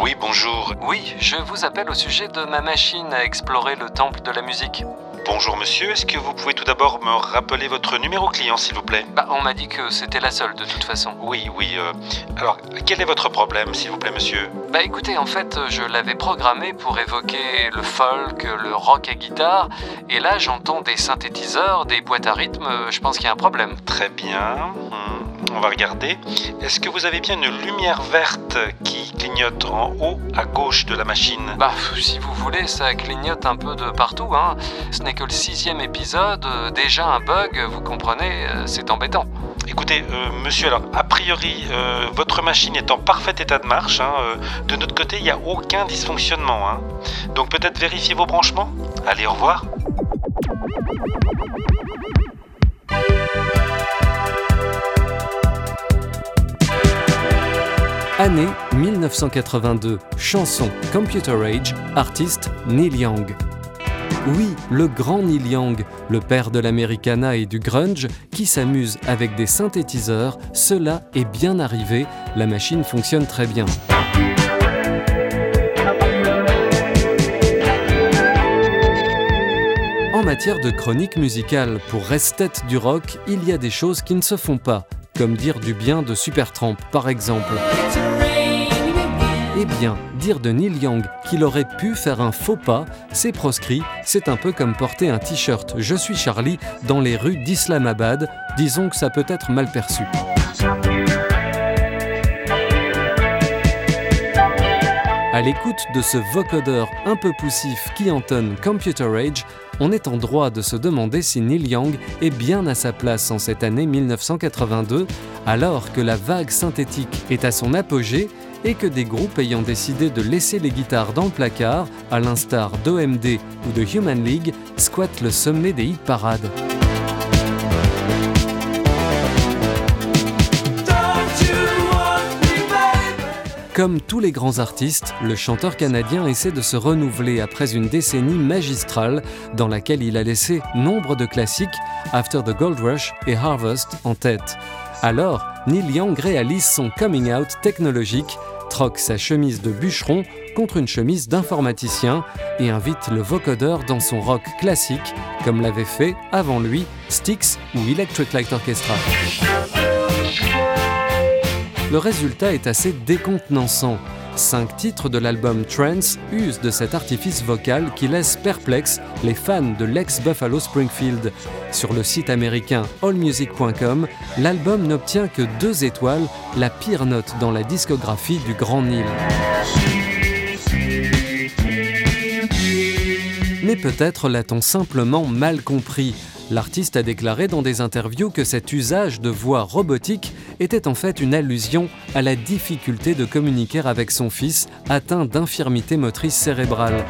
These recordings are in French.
Oui, bonjour. Oui, je vous appelle au sujet de ma machine à explorer le temple de la musique. Bonjour monsieur, est-ce que vous pouvez tout d'abord me rappeler votre numéro client s'il vous plaît? Bah, on m'a dit que c'était la seule de toute façon. Oui, oui. euh, Alors, quel est votre problème s'il vous plaît monsieur? Bah écoutez, en fait, je l'avais programmé pour évoquer le folk, le rock à guitare, et là j'entends des synthétiseurs, des boîtes à rythme, je pense qu'il y a un problème. Très bien. Hmm, On va regarder. Est-ce que vous avez bien une lumière verte qui clignote en haut à gauche de la machine? Bah, si vous voulez, ça clignote un peu de partout, hein. Ce n'est que le sixième épisode, euh, déjà un bug, vous comprenez, euh, c'est embêtant. Écoutez, euh, monsieur, alors, a priori, euh, votre machine est en parfait état de marche. hein, euh, de notre côté, il n'y a aucun dysfonctionnement. hein. Donc peut-être vérifier vos branchements? Allez, au revoir. Année 1982. Chanson Computer Age. Artiste Neil Young. Oui, le grand Neil Young, le père de l'Americana et du grunge, qui s'amuse avec des synthétiseurs, cela est bien arrivé, la machine fonctionne très bien. En matière de chronique musicale, pour Restet du rock, il y a des choses qui ne se font pas, comme dire du bien de Supertramp par exemple. Eh bien, dire de Neil Young qu'il aurait pu faire un faux pas, c'est proscrit, c'est un peu comme porter un t-shirt Je suis Charlie dans les rues d'Islamabad, disons que ça peut être mal perçu. À l'écoute de ce vocodeur un peu poussif qui entonne Computer Age, on est en droit de se demander si Neil Young est bien à sa place en cette année 1982, alors que la vague synthétique est à son apogée et que des groupes ayant décidé de laisser les guitares dans le placard, à l'instar d'OMD ou de Human League, squattent le sommet des hit parades. Comme tous les grands artistes, le chanteur canadien essaie de se renouveler après une décennie magistrale dans laquelle il a laissé nombre de classiques, After the Gold Rush et Harvest en tête. Alors, Neil Young réalise son coming out technologique, troque sa chemise de bûcheron contre une chemise d'informaticien et invite le vocodeur dans son rock classique, comme l'avait fait avant lui Styx ou Electric Light Orchestra. Le résultat est assez décontenançant. Cinq titres de l'album Trance usent de cet artifice vocal qui laisse perplexes les fans de l'ex-Buffalo Springfield. Sur le site américain allmusic.com, l'album n'obtient que deux étoiles, la pire note dans la discographie du Grand Neil. Mais peut-être l'a-t-on simplement mal compris. L'artiste a déclaré dans des interviews que cet usage de voix robotique était en fait une allusion à la difficulté de communiquer avec son fils atteint d'infirmité motrice cérébrale.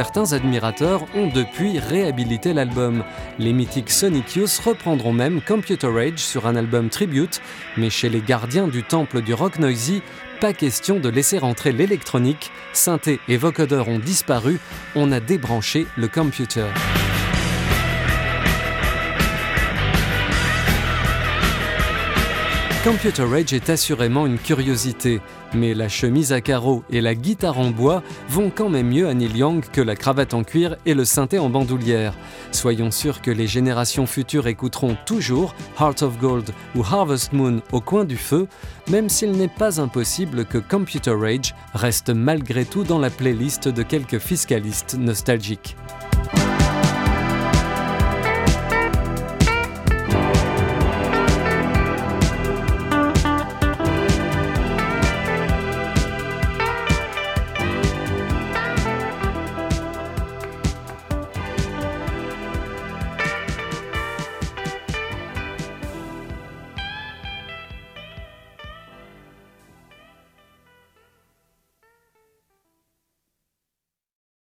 Certains admirateurs ont depuis réhabilité l'album. Les mythiques Sonic Youth reprendront même Computer Age sur un album tribute, mais chez les gardiens du temple du rock noisy, pas question de laisser rentrer l'électronique, synthé et vocodeur ont disparu, on a débranché le computer. Computer Rage est assurément une curiosité, mais la chemise à carreaux et la guitare en bois vont quand même mieux à Neil Young que la cravate en cuir et le synthé en bandoulière. Soyons sûrs que les générations futures écouteront toujours Heart of Gold ou Harvest Moon au coin du feu, même s'il n'est pas impossible que Computer Rage reste malgré tout dans la playlist de quelques fiscalistes nostalgiques.